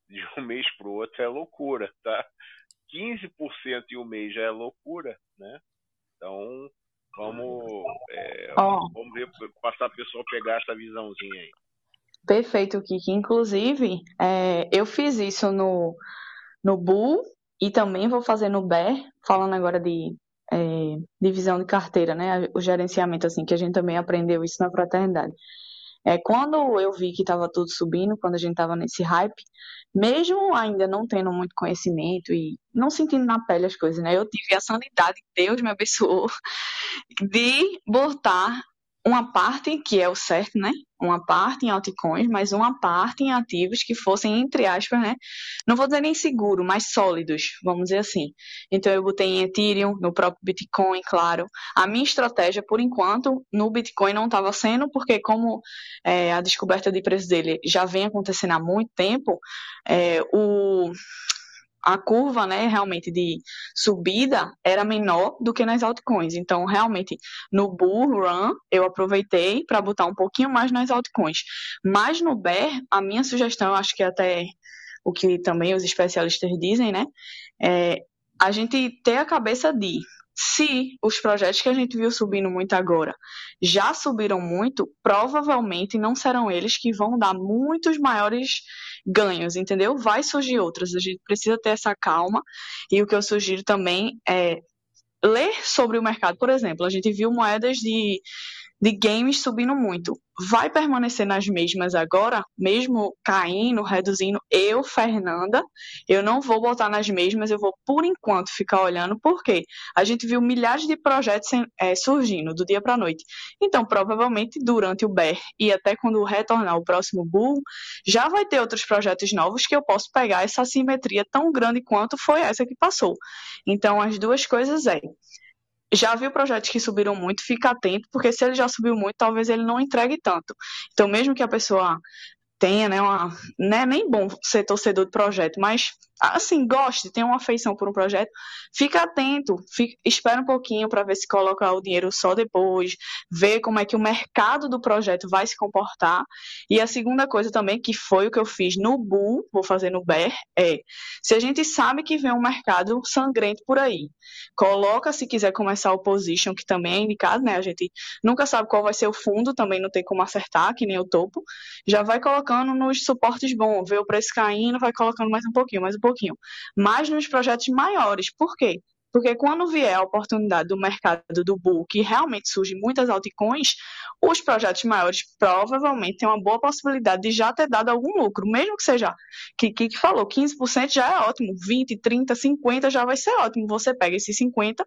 de um mês para o outro é loucura, tá? 15% em um mês já é loucura, né? Então, vamos, é, oh. vamos ver, passar o pessoal pegar essa visãozinha aí. Perfeito, Kiki. Inclusive, é, eu fiz isso no, no Bull e também vou fazer no BER, falando agora de é, divisão de carteira, né? O gerenciamento, assim, que a gente também aprendeu isso na fraternidade. É, quando eu vi que estava tudo subindo, quando a gente estava nesse hype, mesmo ainda não tendo muito conhecimento e não sentindo na pele as coisas, né? Eu tive a sanidade, Deus me abençoou, de botar uma parte, que é o certo, né? Uma parte em altcoins, mas uma parte em ativos que fossem, entre aspas, né? Não vou dizer nem seguro, mas sólidos, vamos dizer assim. Então eu botei em Ethereum, no próprio Bitcoin, claro. A minha estratégia, por enquanto, no Bitcoin não estava sendo, porque como é, a descoberta de preço dele já vem acontecendo há muito tempo, é, o a curva, né, realmente de subida era menor do que nas altcoins. Então, realmente, no bull run, eu aproveitei para botar um pouquinho mais nas altcoins. Mas no bear, a minha sugestão, acho que até o que também os especialistas dizem, né, é a gente ter a cabeça de se os projetos que a gente viu subindo muito agora já subiram muito, provavelmente não serão eles que vão dar muitos maiores ganhos, entendeu? Vai surgir outras. A gente precisa ter essa calma. E o que eu sugiro também é ler sobre o mercado. Por exemplo, a gente viu moedas de de games subindo muito. Vai permanecer nas mesmas agora, mesmo caindo, reduzindo? Eu, Fernanda, eu não vou botar nas mesmas, eu vou por enquanto ficar olhando, porque a gente viu milhares de projetos é, surgindo do dia para a noite. Então, provavelmente durante o bear e até quando retornar o próximo bull, já vai ter outros projetos novos que eu posso pegar essa simetria tão grande quanto foi essa que passou. Então, as duas coisas é já viu projetos que subiram muito, fica atento, porque se ele já subiu muito, talvez ele não entregue tanto. Então, mesmo que a pessoa tenha, né, uma, não é nem bom ser torcedor de projeto, mas assim, goste, tenha uma afeição por um projeto, fica atento, fica, espera um pouquinho para ver se coloca o dinheiro só depois, ver como é que o mercado do projeto vai se comportar. E a segunda coisa também, que foi o que eu fiz no BU, vou fazer no BER, é, se a gente sabe que vem um mercado sangrento por aí, coloca se quiser começar o position, que também é indicado, né? A gente nunca sabe qual vai ser o fundo, também não tem como acertar, que nem o topo. Já vai colocando nos suportes bons, vê o preço caindo, vai colocando mais um pouquinho, mais um pouquinho. Mas nos projetos maiores, por quê? Porque quando vier a oportunidade do mercado do bull, que realmente surgem muitas altcoins, os projetos maiores provavelmente têm uma boa possibilidade de já ter dado algum lucro, mesmo que seja, que que falou, 15% já é ótimo, 20, 30, 50 já vai ser ótimo. Você pega esses 50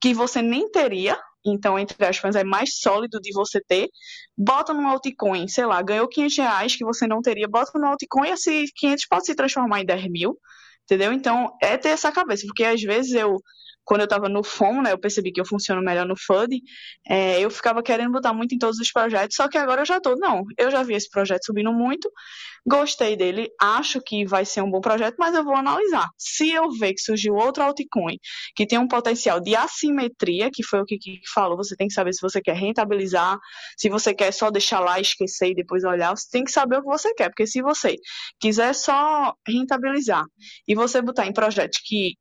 que você nem teria, então, entre aspas, é mais sólido de você ter, bota no altcoin, sei lá, ganhou 500 reais que você não teria, bota no altcoin e esses 500 pode se transformar em 10 mil, entendeu? Então, é ter essa cabeça, porque às vezes eu quando eu estava no FOM, né, eu percebi que eu funciono melhor no FUD, é, eu ficava querendo botar muito em todos os projetos, só que agora eu já tô, não, eu já vi esse projeto subindo muito, gostei dele, acho que vai ser um bom projeto, mas eu vou analisar. Se eu ver que surgiu outro altcoin que tem um potencial de assimetria, que foi o que Kiki falou, você tem que saber se você quer rentabilizar, se você quer só deixar lá, esquecer e depois olhar, você tem que saber o que você quer, porque se você quiser só rentabilizar e você botar em projetos que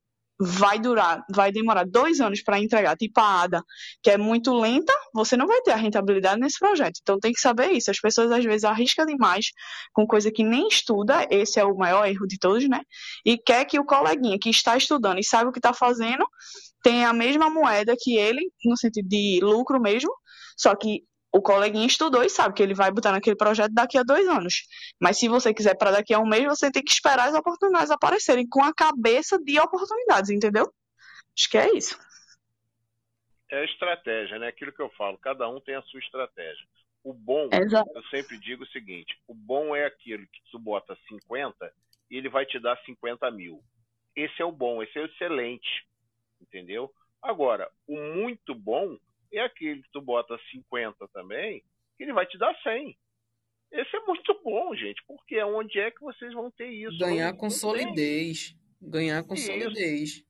vai durar, vai demorar dois anos para entregar, tipo a ADA, que é muito lenta, você não vai ter a rentabilidade nesse projeto. Então tem que saber isso. As pessoas às vezes arriscam demais com coisa que nem estuda, esse é o maior erro de todos, né? E quer que o coleguinha que está estudando e sabe o que está fazendo tenha a mesma moeda que ele, no sentido de lucro mesmo, só que o coleguinha estudou e sabe que ele vai botar naquele projeto daqui a dois anos. Mas se você quiser para daqui a um mês, você tem que esperar as oportunidades aparecerem com a cabeça de oportunidades, entendeu? Acho que é isso. É a estratégia, né? Aquilo que eu falo, cada um tem a sua estratégia. O bom, Exato. eu sempre digo o seguinte: o bom é aquilo que tu bota 50 e ele vai te dar 50 mil. Esse é o bom, esse é o excelente, entendeu? Agora, o muito bom e aquele que tu bota 50 também, ele vai te dar 100. Esse é muito bom, gente, porque onde é que vocês vão ter isso? Ganhar com solidez. Ganhar com isso. solidez.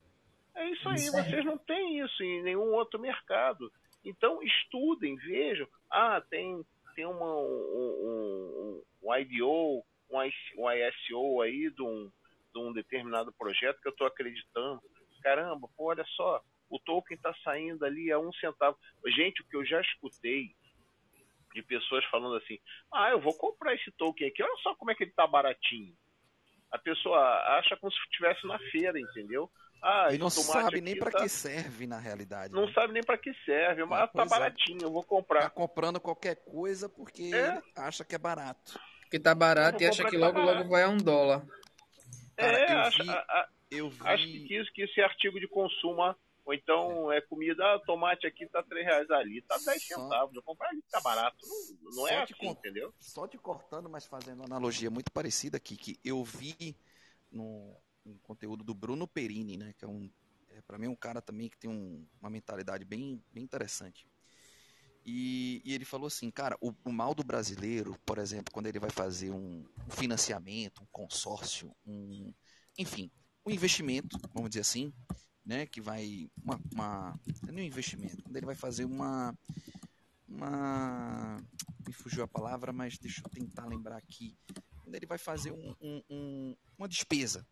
É isso aí, isso vocês não têm isso em nenhum outro mercado. Então estudem, vejam. Ah, tem, tem uma, um, um, um IDO, um, ISO aí de um, de um determinado projeto que eu estou acreditando. Caramba, pô, olha só, o token está saindo ali a um centavo. Gente, o que eu já escutei de pessoas falando assim: ah, eu vou comprar esse token aqui, olha só como é que ele está baratinho. A pessoa acha como se estivesse na feira, entendeu? Ah, e não sabe nem para tá... que serve na realidade. Não né? sabe nem para que serve, mas ah, tá é. baratinho, eu vou comprar. Tá comprando qualquer coisa porque é. acha que é barato. Que tá barato e acha que logo, tá logo vai a um dólar. Cara, é, eu acho, vi, a, a, eu vi... acho que, que esse artigo de consumo ou então é comida, ah, tomate aqui tá 3 reais ali, tá 10 centavos. Eu comprar ali, tá barato. Não, não é assim, cont... entendeu? Só te cortando, mas fazendo uma analogia muito parecida aqui, que eu vi no, no conteúdo do Bruno Perini, né? Que é um. É, para mim, um cara também que tem um, uma mentalidade bem, bem interessante. E, e, ele falou assim, cara, o, o, mal do brasileiro, por exemplo, quando ele vai fazer um, um financiamento, um consórcio, um, enfim, um investimento, vamos dizer assim, né, que vai uma, uma não é um investimento, quando ele vai fazer uma uma me fugiu a palavra, mas deixa eu tentar lembrar aqui, quando ele vai fazer um, um, um, uma despesa,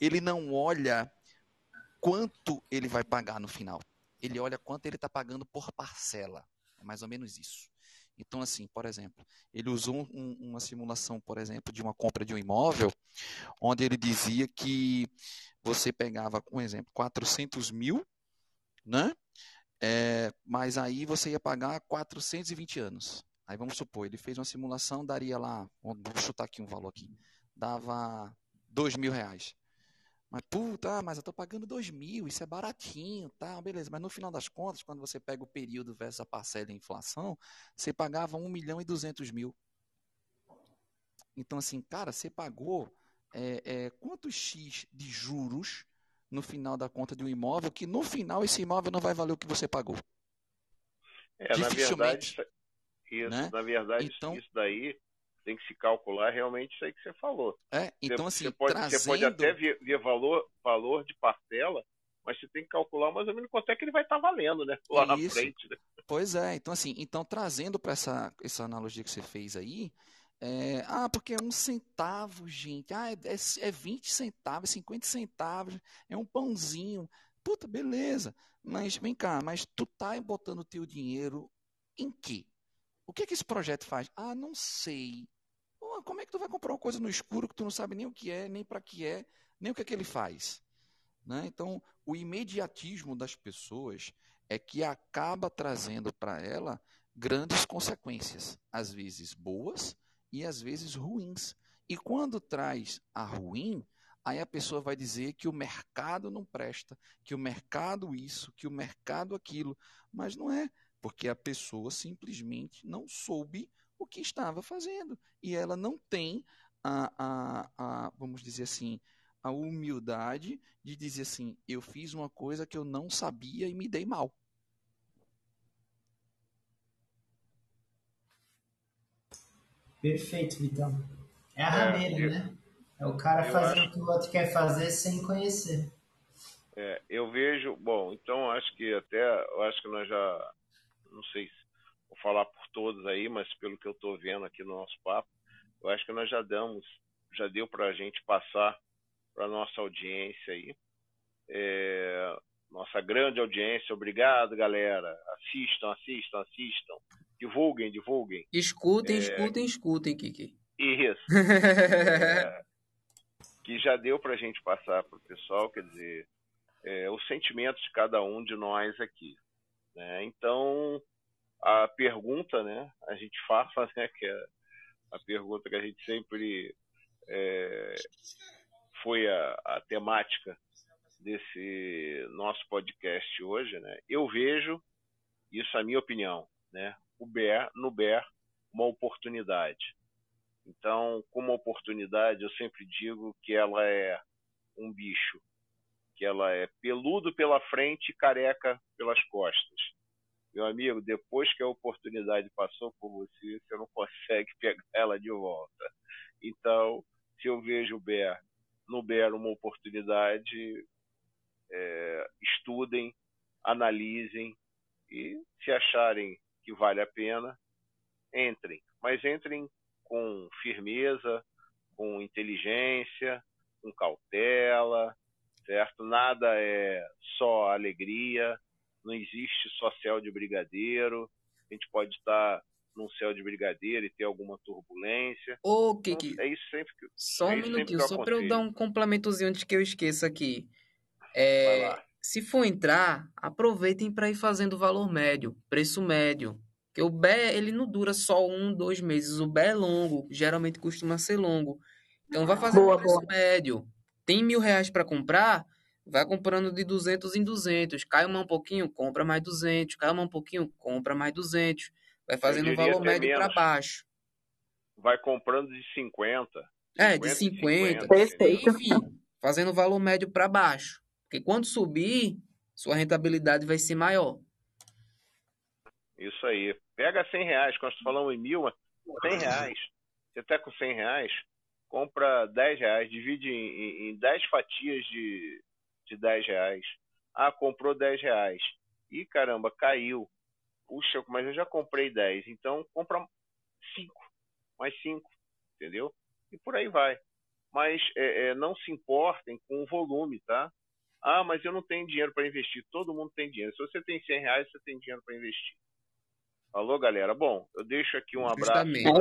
ele não olha quanto ele vai pagar no final, ele olha quanto ele está pagando por parcela, é mais ou menos isso. Então, assim, por exemplo, ele usou um, uma simulação, por exemplo, de uma compra de um imóvel, onde ele dizia que você pegava, um exemplo, 400 mil, né? É, mas aí você ia pagar 420 anos. Aí vamos supor, ele fez uma simulação, daria lá, vou chutar aqui um valor aqui, dava 2 mil reais. Mas, puta, mas eu tô pagando 2 mil, isso é baratinho, tá, beleza. Mas no final das contas, quando você pega o período versus a parcela e a inflação, você pagava 1 milhão e 200 mil. Então, assim, cara, você pagou é, é, quantos X de juros no final da conta de um imóvel que no final esse imóvel não vai valer o que você pagou. É, na verdade, isso, né? na verdade então, isso daí tem que se calcular realmente isso aí que você falou. É, então você, assim, você pode, trazendo... você pode até ver, ver, valor, valor de parcela, mas você tem que calcular mais ou menos quanto é que ele vai estar tá valendo, né? Lá na frente. Né? Pois é, então assim, então trazendo para essa, essa analogia que você fez aí, é, ah, porque é um centavo, gente. Ah, é, é 20 centavos, 50 centavos, é um pãozinho. Puta, beleza. Mas vem cá, mas tu tá botando o teu dinheiro em quê? O que é que esse projeto faz? Ah, não sei. Como é que tu vai comprar uma coisa no escuro que tu não sabe nem o que é, nem para que é, nem o que é que ele faz? Né? Então, o imediatismo das pessoas é que acaba trazendo para ela grandes consequências, às vezes boas, e às vezes ruins. E quando traz a ruim, aí a pessoa vai dizer que o mercado não presta, que o mercado isso, que o mercado aquilo. Mas não é, porque a pessoa simplesmente não soube o que estava fazendo. E ela não tem a, a, a vamos dizer assim, a humildade de dizer assim: eu fiz uma coisa que eu não sabia e me dei mal. Perfeito, Vitão. É a rabeira, é, né? É o cara fazendo o que o outro quer fazer sem conhecer. É, eu vejo, bom, então acho que até, eu acho que nós já, não sei se vou falar por todos aí, mas pelo que eu estou vendo aqui no nosso papo, eu acho que nós já damos, já deu para a gente passar para nossa audiência aí. É, nossa grande audiência, obrigado, galera. Assistam, assistam, assistam. Divulguem, divulguem. Escutem, é... escutem, escutem, Kiki. Isso. é... Que já deu para a gente passar para o pessoal, quer dizer, é, os sentimentos de cada um de nós aqui. Né? Então, a pergunta, né, a gente faz, né, que é a pergunta que a gente sempre é, foi a, a temática desse nosso podcast hoje, né? Eu vejo, isso é a minha opinião, né? o BER, no BER uma oportunidade. Então, como oportunidade, eu sempre digo que ela é um bicho, que ela é peludo pela frente e careca pelas costas. Meu amigo, depois que a oportunidade passou por você, você não consegue pegar ela de volta. Então, se eu vejo BER, no BER uma oportunidade, é, estudem, analisem e se acharem que vale a pena, entrem. Mas entrem com firmeza, com inteligência, com cautela, certo? Nada é só alegria, não existe só céu de brigadeiro. A gente pode estar num céu de brigadeiro e ter alguma turbulência. Ô, Kiki. Então, é isso sempre que Só um é minutinho, só para eu dar um complementozinho antes que eu esqueça aqui. É, se for entrar, aproveitem para ir fazendo valor médio, preço médio. Porque o BE, ele não dura só um, dois meses. O BE é longo, geralmente costuma ser longo. Então, vai fazer boa, preço boa. médio. Tem mil reais para comprar, vai comprando de 200 em 200. Cai uma um pouquinho, compra mais 200. Cai uma um pouquinho, compra mais 200. Vai fazendo um valor médio para baixo. Vai comprando de 50. 50 é, de 50. 50 Perfeito. Enfim, fazendo valor médio para baixo. Porque quando subir, sua rentabilidade vai ser maior. Isso aí. Pega 100 reais, quando falamos em mil, 100 reais. Você está com 100 reais, compra 10 reais, divide em, em 10 fatias de, de 10 reais. Ah, comprou 10 reais. Ih, caramba, caiu. Puxa, mas eu já comprei 10. Então, compra 5. Mais 5. Entendeu? E por aí vai. Mas é, é, não se importem com o volume, tá? Ah, mas eu não tenho dinheiro para investir. Todo mundo tem dinheiro. Se você tem 100 reais, você tem dinheiro para investir. Alô, galera. Bom, eu deixo aqui um abraço justamente, pra,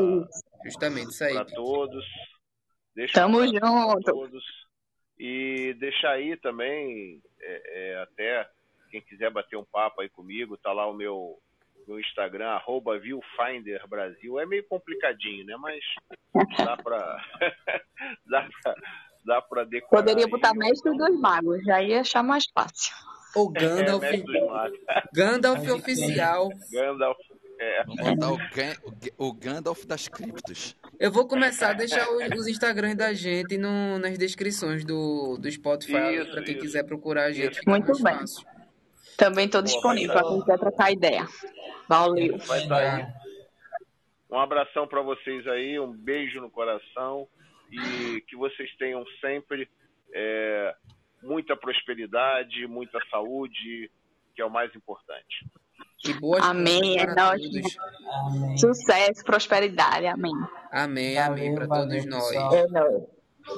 para todos. Deixo Tamo um junto. Todos. E deixar aí também, é, é, até quem quiser bater um papo aí comigo, tá lá o meu, meu Instagram, arroba viewfinderbrasil. É meio complicadinho, né? Mas dá para dá pra dá para decorar. Poderia botar Mestre dos Magos, já ia achar mais fácil. O Gandalf. É, Gandalf oficial. Gandalf. É. Vamos botar o, o, Gandalf das criptos. Eu vou começar a deixar os, os Instagrams da gente no, nas descrições do, do Spotify para quem isso. quiser procurar a gente. Muito bem. Fácil. Também estou disponível para quem quiser trocar ideia. Valeu. Vai aí. Um abração para vocês aí, um beijo no coração e que vocês tenham sempre é, muita prosperidade, muita saúde, que é o mais importante. E boas Amém, é todos. Amém. Sucesso, prosperidade, amém. Amém, amém para todos nós. É nóis.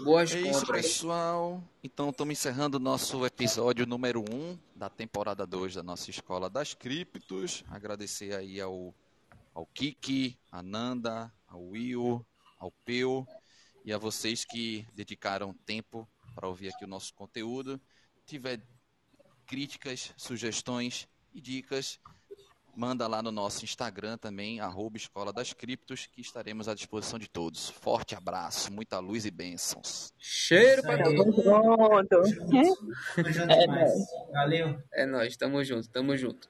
Boas É isso, pessoal. Então, estamos encerrando o nosso episódio número 1 da temporada 2 da nossa Escola das Criptos. Agradecer aí ao, ao Kiki, a Nanda, ao Will, ao Peu e a vocês que dedicaram tempo para ouvir aqui o nosso conteúdo. Tiver críticas, sugestões e dicas, manda lá no nosso Instagram também, arroba Escola das Criptos, que estaremos à disposição de todos. Forte abraço, muita luz e bênçãos. Cheiro para todos. Pronto. Tamo junto demais. Valeu. É nóis, tamo junto, tamo junto.